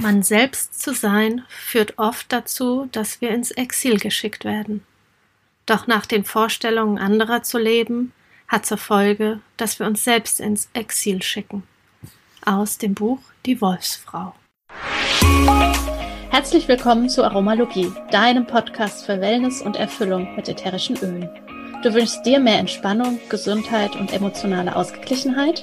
Man selbst zu sein führt oft dazu, dass wir ins Exil geschickt werden. Doch nach den Vorstellungen anderer zu leben, hat zur Folge, dass wir uns selbst ins Exil schicken. Aus dem Buch Die Wolfsfrau. Herzlich willkommen zu Aromalogie, deinem Podcast für Wellness und Erfüllung mit ätherischen Ölen. Du wünschst dir mehr Entspannung, Gesundheit und emotionale Ausgeglichenheit?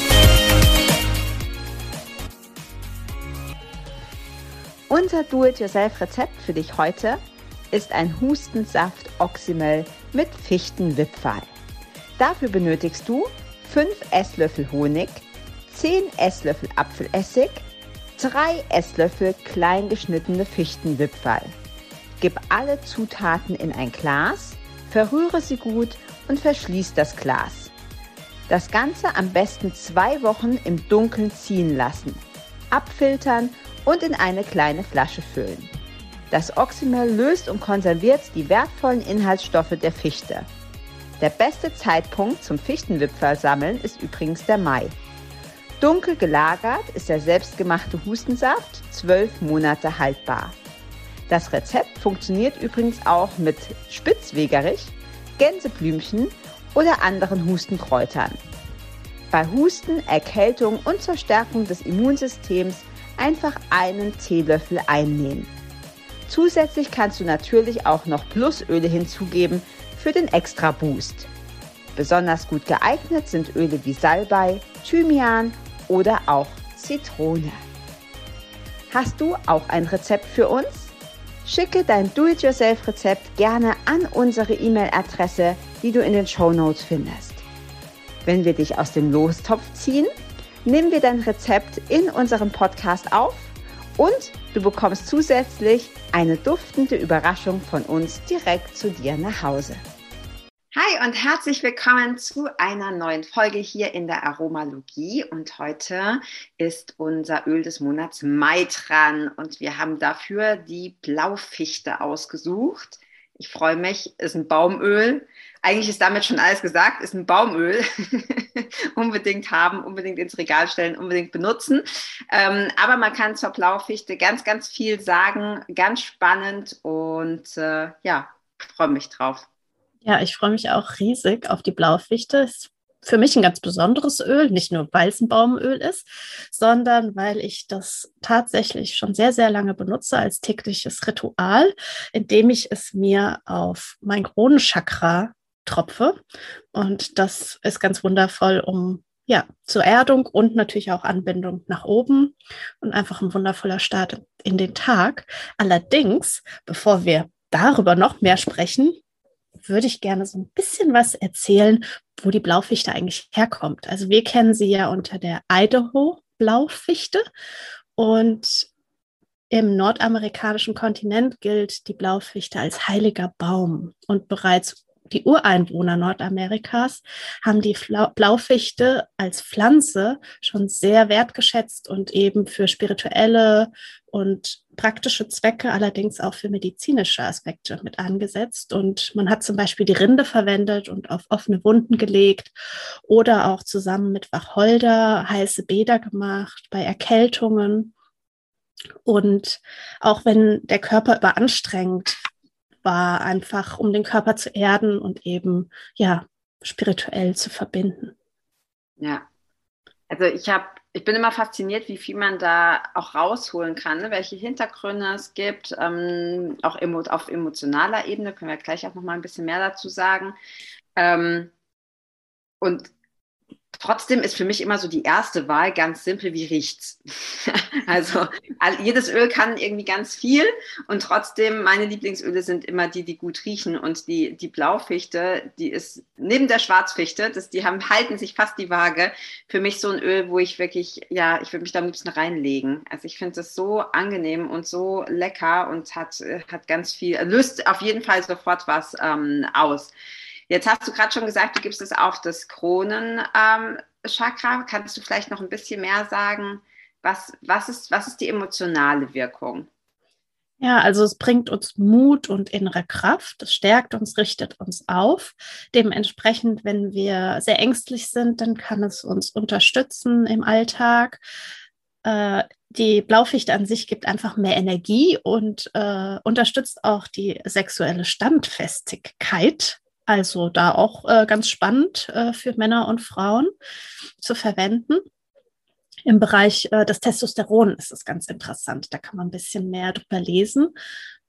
Unser Do-it-yourself-Rezept für dich heute ist ein Hustensaft Oxymel mit Fichtenwipfel. Dafür benötigst du 5 Esslöffel Honig, 10 Esslöffel Apfelessig, 3 Esslöffel klein geschnittene Fichtenwipfel. Gib alle Zutaten in ein Glas, verrühre sie gut und verschließ das Glas. Das Ganze am besten zwei Wochen im Dunkeln ziehen lassen, abfiltern und in eine kleine Flasche füllen. Das Oxymel löst und konserviert die wertvollen Inhaltsstoffe der Fichte. Der beste Zeitpunkt zum Fichtenwipfel sammeln ist übrigens der Mai. Dunkel gelagert ist der selbstgemachte Hustensaft zwölf Monate haltbar. Das Rezept funktioniert übrigens auch mit Spitzwegerich, Gänseblümchen oder anderen Hustenkräutern. Bei Husten, Erkältung und zur Stärkung des Immunsystems einfach einen Teelöffel einnehmen. Zusätzlich kannst du natürlich auch noch Plusöle hinzugeben für den extra Boost. Besonders gut geeignet sind Öle wie Salbei, Thymian oder auch Zitrone. Hast du auch ein Rezept für uns? Schicke dein Do-it-yourself-Rezept gerne an unsere E-Mail-Adresse, die du in den Show Notes findest. Wenn wir dich aus dem Lostopf ziehen, nehmen wir dein Rezept in unserem Podcast auf und du bekommst zusätzlich eine duftende Überraschung von uns direkt zu dir nach Hause. Hi und herzlich willkommen zu einer neuen Folge hier in der Aromalogie. Und heute ist unser Öl des Monats Mai dran und wir haben dafür die Blaufichte ausgesucht. Ich freue mich, ist ein Baumöl. Eigentlich ist damit schon alles gesagt, ist ein Baumöl. unbedingt haben, unbedingt ins Regal stellen, unbedingt benutzen. Ähm, aber man kann zur Blaufichte ganz, ganz viel sagen. Ganz spannend und äh, ja, freue mich drauf. Ja, ich freue mich auch riesig auf die Blaufichte. Es für mich ein ganz besonderes Öl, nicht nur weil es ein Baumöl ist, sondern weil ich das tatsächlich schon sehr, sehr lange benutze als tägliches Ritual, indem ich es mir auf mein Kronenchakra tropfe. Und das ist ganz wundervoll, um ja, zur Erdung und natürlich auch Anbindung nach oben und einfach ein wundervoller Start in den Tag. Allerdings, bevor wir darüber noch mehr sprechen, würde ich gerne so ein bisschen was erzählen, wo die Blaufichte eigentlich herkommt. Also wir kennen sie ja unter der Idaho-Blaufichte und im nordamerikanischen Kontinent gilt die Blaufichte als heiliger Baum und bereits die Ureinwohner Nordamerikas haben die Blaufichte als Pflanze schon sehr wertgeschätzt und eben für spirituelle und praktische Zwecke, allerdings auch für medizinische Aspekte mit angesetzt. Und man hat zum Beispiel die Rinde verwendet und auf offene Wunden gelegt oder auch zusammen mit Wacholder heiße Bäder gemacht bei Erkältungen. Und auch wenn der Körper überanstrengt war, einfach um den Körper zu erden und eben ja spirituell zu verbinden. Ja, also ich habe, ich bin immer fasziniert, wie viel man da auch rausholen kann, ne? welche Hintergründe es gibt, ähm, auch emo auf emotionaler Ebene können wir gleich auch noch mal ein bisschen mehr dazu sagen. Ähm, und Trotzdem ist für mich immer so die erste Wahl ganz simpel, wie riecht's? also jedes Öl kann irgendwie ganz viel und trotzdem meine Lieblingsöle sind immer die, die gut riechen und die, die Blaufichte, die ist neben der Schwarzfichte, das, die haben, halten sich fast die Waage. Für mich so ein Öl, wo ich wirklich, ja, ich würde mich da am liebsten reinlegen. Also ich finde es so angenehm und so lecker und hat, hat ganz viel, löst auf jeden Fall sofort was ähm, aus. Jetzt hast du gerade schon gesagt, du gibst es auf das Kronenchakra. Ähm, Kannst du vielleicht noch ein bisschen mehr sagen? Was, was, ist, was ist die emotionale Wirkung? Ja, also es bringt uns Mut und innere Kraft, es stärkt uns, richtet uns auf. Dementsprechend, wenn wir sehr ängstlich sind, dann kann es uns unterstützen im Alltag. Äh, die Blaufichte an sich gibt einfach mehr Energie und äh, unterstützt auch die sexuelle Standfestigkeit. Also da auch äh, ganz spannend äh, für Männer und Frauen zu verwenden. Im Bereich äh, des Testosteron ist es ganz interessant. Da kann man ein bisschen mehr drüber lesen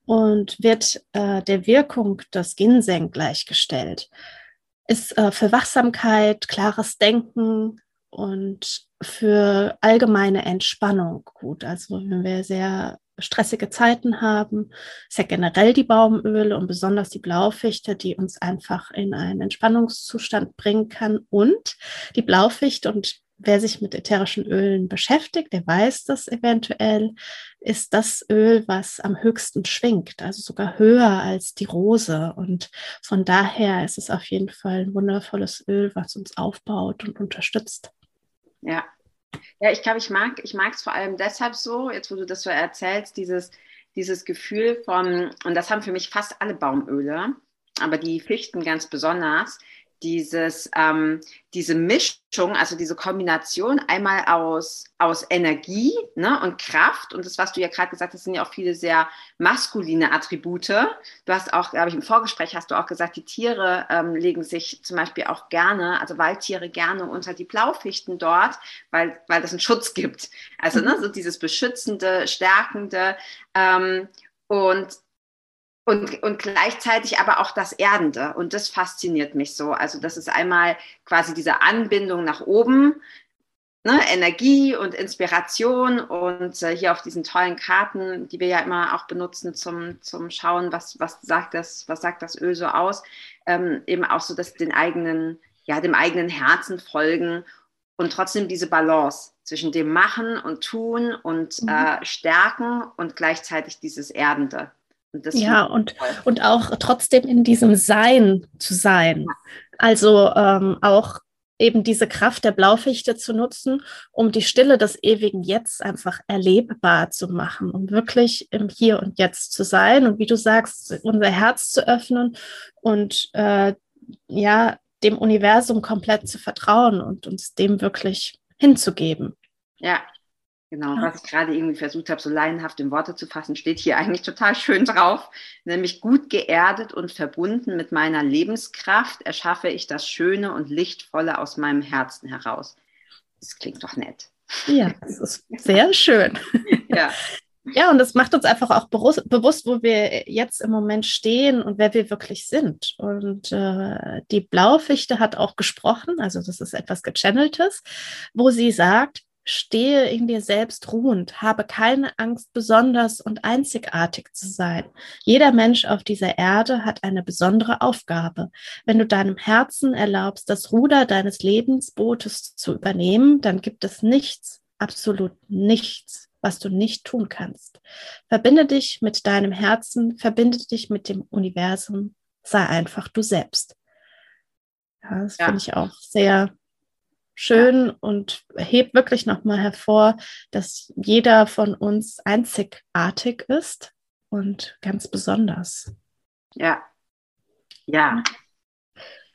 und wird äh, der Wirkung des Ginseng gleichgestellt. Ist äh, für Wachsamkeit, klares Denken und für allgemeine Entspannung gut. Also wenn wir sehr stressige Zeiten haben, ja generell die Baumöle und besonders die Blaufichte, die uns einfach in einen Entspannungszustand bringen kann. Und die Blaufichte und wer sich mit ätherischen Ölen beschäftigt, der weiß das eventuell, ist das Öl, was am höchsten schwingt, also sogar höher als die Rose. Und von daher ist es auf jeden Fall ein wundervolles Öl, was uns aufbaut und unterstützt. Ja. Ja, ich glaube, ich mag, ich es vor allem deshalb so, jetzt wo du das so erzählst, dieses, dieses Gefühl von, und das haben für mich fast alle Baumöle, aber die Fichten ganz besonders, dieses, ähm, diese Mischung, also diese Kombination einmal aus, aus Energie ne, und Kraft und das, was du ja gerade gesagt hast, sind ja auch viele sehr maskuline Attribute. Du hast auch, glaube ich, im Vorgespräch hast du auch gesagt, die Tiere ähm, legen sich zum Beispiel auch gerne, also Waldtiere gerne unter die Blaufichten dort, weil, weil das einen Schutz gibt. Also ne, mhm. so dieses beschützende, stärkende ähm, und und, und gleichzeitig aber auch das Erdende. Und das fasziniert mich so. Also das ist einmal quasi diese Anbindung nach oben, ne, Energie und Inspiration. Und äh, hier auf diesen tollen Karten, die wir ja immer auch benutzen zum, zum Schauen, was, was, sagt das, was sagt das Öl so aus, ähm, eben auch so, dass den eigenen, ja, dem eigenen Herzen folgen und trotzdem diese Balance zwischen dem Machen und Tun und mhm. äh, Stärken und gleichzeitig dieses Erdende ja, und, und auch trotzdem in diesem Sein zu sein. Also ähm, auch eben diese Kraft der Blaufichte zu nutzen, um die Stille des ewigen Jetzt einfach erlebbar zu machen, um wirklich im Hier und Jetzt zu sein und wie du sagst, unser Herz zu öffnen und äh, ja, dem Universum komplett zu vertrauen und uns dem wirklich hinzugeben. Ja, Genau, was ich gerade irgendwie versucht habe, so laienhaft in Worte zu fassen, steht hier eigentlich total schön drauf. Nämlich gut geerdet und verbunden mit meiner Lebenskraft erschaffe ich das Schöne und Lichtvolle aus meinem Herzen heraus. Das klingt doch nett. Ja, das ist sehr schön. ja. Ja, und das macht uns einfach auch bewusst, wo wir jetzt im Moment stehen und wer wir wirklich sind. Und äh, die Blaufichte hat auch gesprochen, also das ist etwas Gechanneltes, wo sie sagt, Stehe in dir selbst ruhend, habe keine Angst, besonders und einzigartig zu sein. Jeder Mensch auf dieser Erde hat eine besondere Aufgabe. Wenn du deinem Herzen erlaubst, das Ruder deines Lebensbootes zu übernehmen, dann gibt es nichts, absolut nichts, was du nicht tun kannst. Verbinde dich mit deinem Herzen, verbinde dich mit dem Universum, sei einfach du selbst. Ja, das ja. finde ich auch sehr schön und hebt wirklich nochmal hervor, dass jeder von uns einzigartig ist und ganz besonders. Ja, ja.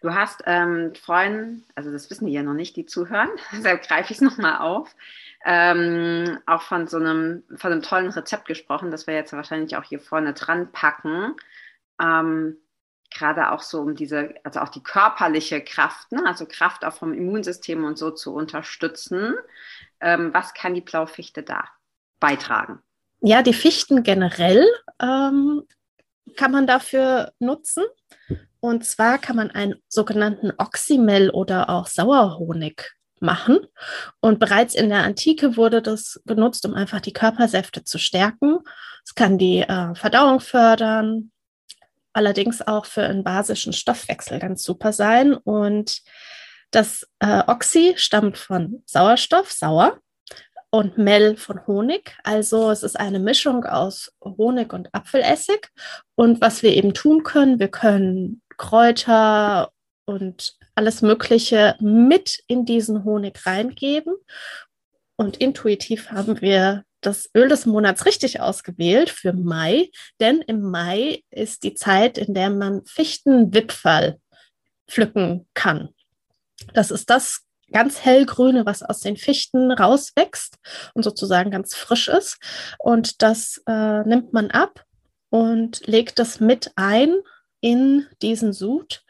Du hast ähm, vorhin, also das wissen die ja noch nicht, die zuhören, deshalb greife ich es nochmal auf, ähm, auch von so einem, von einem tollen Rezept gesprochen, das wir jetzt wahrscheinlich auch hier vorne dran packen. Ähm, gerade auch so um diese, also auch die körperliche Kraft, ne? also Kraft auch vom Immunsystem und so zu unterstützen. Ähm, was kann die Blaufichte da beitragen? Ja, die Fichten generell ähm, kann man dafür nutzen. Und zwar kann man einen sogenannten Oxymel oder auch Sauerhonig machen. Und bereits in der Antike wurde das genutzt, um einfach die Körpersäfte zu stärken. Es kann die äh, Verdauung fördern, allerdings auch für einen basischen Stoffwechsel ganz super sein. Und das äh, Oxy stammt von Sauerstoff, sauer, und Mel von Honig. Also es ist eine Mischung aus Honig und Apfelessig. Und was wir eben tun können, wir können Kräuter und alles Mögliche mit in diesen Honig reingeben. Und intuitiv haben wir das Öl des Monats richtig ausgewählt für Mai, denn im Mai ist die Zeit, in der man Fichtenwipfel pflücken kann. Das ist das ganz hellgrüne, was aus den Fichten rauswächst und sozusagen ganz frisch ist. Und das äh, nimmt man ab und legt das mit ein in diesen Sud.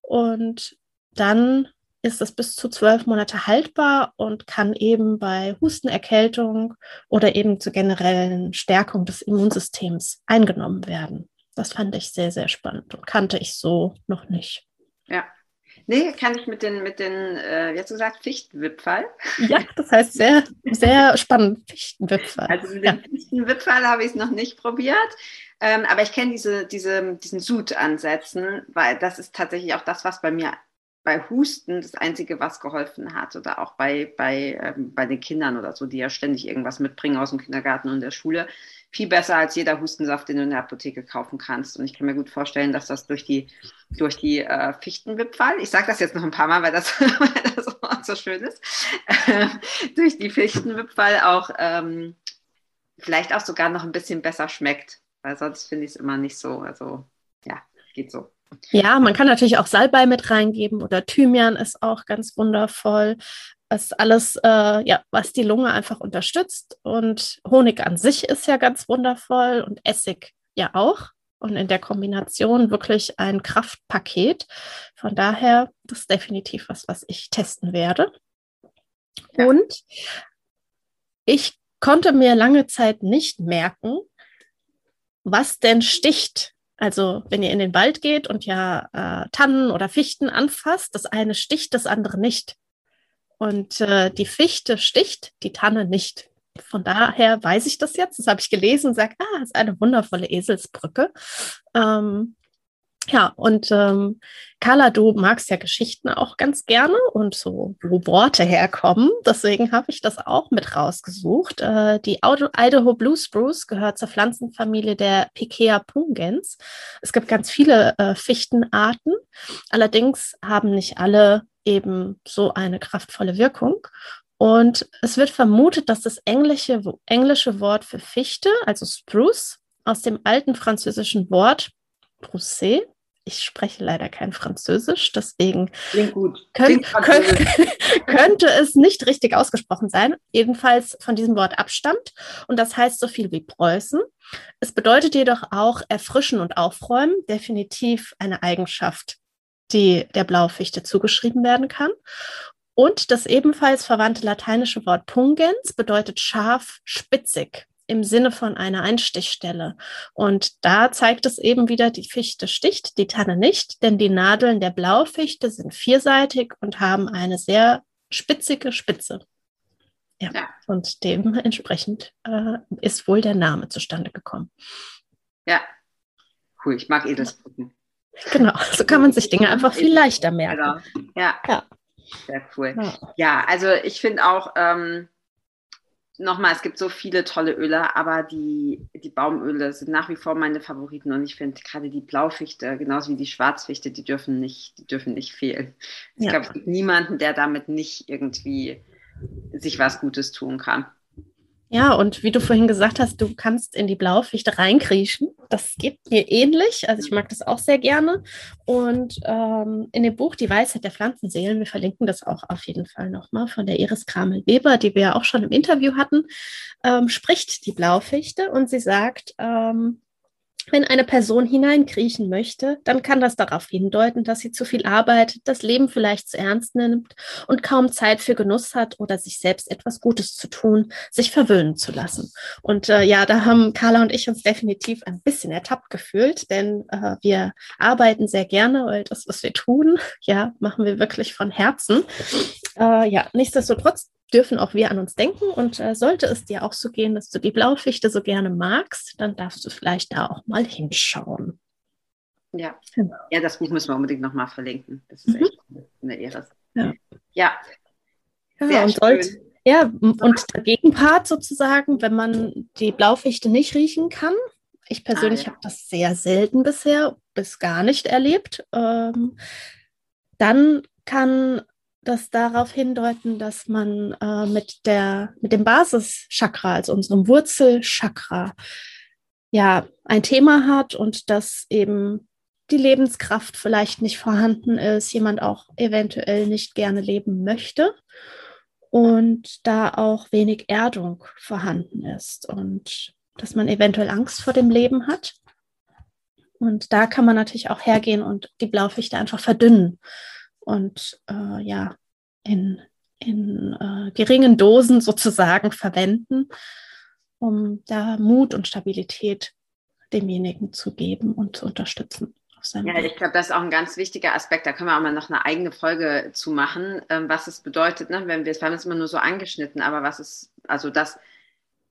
Und dann ist es bis zu zwölf Monate haltbar und kann eben bei Hustenerkältung oder eben zur generellen Stärkung des Immunsystems eingenommen werden. Das fand ich sehr, sehr spannend und kannte ich so noch nicht. Ja, Nee, kann ich mit den, mit den äh, jetzt gesagt, Fichtenwipfel. Ja, das heißt sehr, sehr spannend, Fichtenwipfel. Also mit ja. dem Fichtenwipfel habe ich es noch nicht probiert. Ähm, aber ich kenne diese, diese, diesen Sud-Ansätzen, weil das ist tatsächlich auch das, was bei mir bei Husten das Einzige, was geholfen hat. Oder auch bei, bei, ähm, bei den Kindern oder so, die ja ständig irgendwas mitbringen aus dem Kindergarten und der Schule viel besser als jeder Hustensaft, den du in der Apotheke kaufen kannst. Und ich kann mir gut vorstellen, dass das durch die, durch die äh, Fichtenwipfel, ich sage das jetzt noch ein paar Mal, weil das, weil das Wort so schön ist, durch die Fichtenwipfel auch ähm, vielleicht auch sogar noch ein bisschen besser schmeckt. Weil sonst finde ich es immer nicht so. Also ja, geht so. Ja, man kann natürlich auch Salbei mit reingeben oder Thymian ist auch ganz wundervoll was alles, äh, ja, was die Lunge einfach unterstützt. Und Honig an sich ist ja ganz wundervoll und Essig ja auch. Und in der Kombination wirklich ein Kraftpaket. Von daher, das ist definitiv was, was ich testen werde. Ja. Und ich konnte mir lange Zeit nicht merken, was denn sticht. Also wenn ihr in den Wald geht und ja äh, Tannen oder Fichten anfasst, das eine sticht, das andere nicht. Und äh, die Fichte sticht, die Tanne nicht. Von daher weiß ich das jetzt. Das habe ich gelesen und sage, ah, das ist eine wundervolle Eselsbrücke. Ähm, ja, und ähm, Carla, du magst ja Geschichten auch ganz gerne und so, wo Worte herkommen. Deswegen habe ich das auch mit rausgesucht. Äh, die Idaho Blue Spruce gehört zur Pflanzenfamilie der Pikea pungens. Es gibt ganz viele äh, Fichtenarten. Allerdings haben nicht alle eben so eine kraftvolle Wirkung. Und es wird vermutet, dass das englische, englische Wort für Fichte, also Spruce, aus dem alten französischen Wort Brousset, ich spreche leider kein Französisch, deswegen könnt, könnt, könnte es nicht richtig ausgesprochen sein, jedenfalls von diesem Wort abstammt. Und das heißt so viel wie Preußen. Es bedeutet jedoch auch erfrischen und aufräumen, definitiv eine Eigenschaft die der Blaufichte zugeschrieben werden kann. Und das ebenfalls verwandte lateinische Wort pungens bedeutet scharf, spitzig im Sinne von einer Einstichstelle. Und da zeigt es eben wieder, die Fichte sticht, die Tanne nicht, denn die Nadeln der Blaufichte sind vierseitig und haben eine sehr spitzige Spitze. Ja, ja. und dementsprechend äh, ist wohl der Name zustande gekommen. Ja, cool, ich mag Edelsbrücken. Genau, so kann man sich Dinge einfach viel leichter merken. Genau. Ja. ja. Sehr cool. Ja, ja also ich finde auch, ähm, nochmal, es gibt so viele tolle Öle, aber die, die Baumöle sind nach wie vor meine Favoriten und ich finde gerade die Blaufichte, genauso wie die Schwarzfichte, die dürfen nicht, die dürfen nicht fehlen. Ich ja. glaube, es gibt niemanden, der damit nicht irgendwie sich was Gutes tun kann. Ja, und wie du vorhin gesagt hast, du kannst in die Blaufichte reinkriechen. Das geht mir ähnlich. Also ich mag das auch sehr gerne. Und ähm, in dem Buch Die Weisheit der Pflanzenseelen, wir verlinken das auch auf jeden Fall nochmal von der Iris Kramel-Weber, die wir ja auch schon im Interview hatten, ähm, spricht die Blaufichte und sie sagt, ähm, wenn eine Person hineinkriechen möchte, dann kann das darauf hindeuten, dass sie zu viel arbeitet, das Leben vielleicht zu ernst nimmt und kaum Zeit für Genuss hat oder sich selbst etwas Gutes zu tun, sich verwöhnen zu lassen. Und äh, ja, da haben Carla und ich uns definitiv ein bisschen ertappt gefühlt, denn äh, wir arbeiten sehr gerne, weil das, was wir tun, ja, machen wir wirklich von Herzen. Äh, ja, nichtsdestotrotz dürfen auch wir an uns denken. Und äh, sollte es dir auch so gehen, dass du die Blaufichte so gerne magst, dann darfst du vielleicht da auch mal hinschauen. Ja, genau. ja das Buch müssen wir unbedingt nochmal verlinken. Das ist mhm. echt eine Ehre. Ja. Ja, ja und, sollt, ja, und der Gegenpart sozusagen, wenn man die Blaufichte nicht riechen kann. Ich persönlich ah, ja. habe das sehr selten bisher bis gar nicht erlebt. Ähm, dann kann das darauf hindeuten, dass man äh, mit, der, mit dem Basischakra, also unserem Wurzelchakra, ja, ein Thema hat und dass eben die Lebenskraft vielleicht nicht vorhanden ist, jemand auch eventuell nicht gerne leben möchte und da auch wenig Erdung vorhanden ist und dass man eventuell Angst vor dem Leben hat. Und da kann man natürlich auch hergehen und die Blaufichte einfach verdünnen und äh, ja, in, in äh, geringen Dosen sozusagen verwenden, um da Mut und Stabilität demjenigen zu geben und zu unterstützen. Ja, ich glaube, das ist auch ein ganz wichtiger Aspekt. Da können wir auch mal noch eine eigene Folge zu machen, ähm, was es bedeutet, ne, wenn wir, wir haben es immer nur so angeschnitten, aber was ist, also das,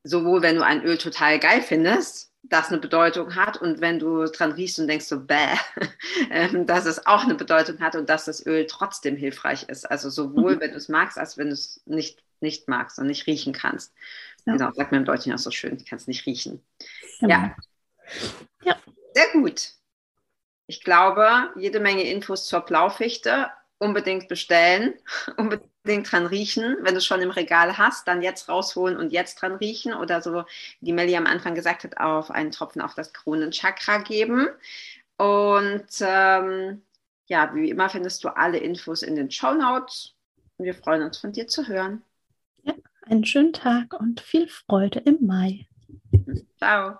sowohl wenn du ein Öl total geil findest, das eine Bedeutung hat und wenn du dran riechst und denkst so, bäh, ähm, dass es auch eine Bedeutung hat und dass das Öl trotzdem hilfreich ist. Also sowohl, mhm. wenn du es magst, als wenn du es nicht, nicht magst und nicht riechen kannst. Ja. Genau, sagt man im Deutschen auch so schön, ich kann es nicht riechen. Genau. Ja. ja. Sehr gut. Ich glaube, jede Menge Infos zur Blaufichte unbedingt bestellen, unbedingt dran riechen. Wenn du es schon im Regal hast, dann jetzt rausholen und jetzt dran riechen oder so, wie Melly am Anfang gesagt hat, auf einen Tropfen auf das Kronenchakra geben. Und ähm, ja, wie immer findest du alle Infos in den Show Notes. Und wir freuen uns von dir zu hören. Ja, einen schönen Tag und viel Freude im Mai. Ciao.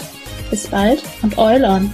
Bis bald und Eul on!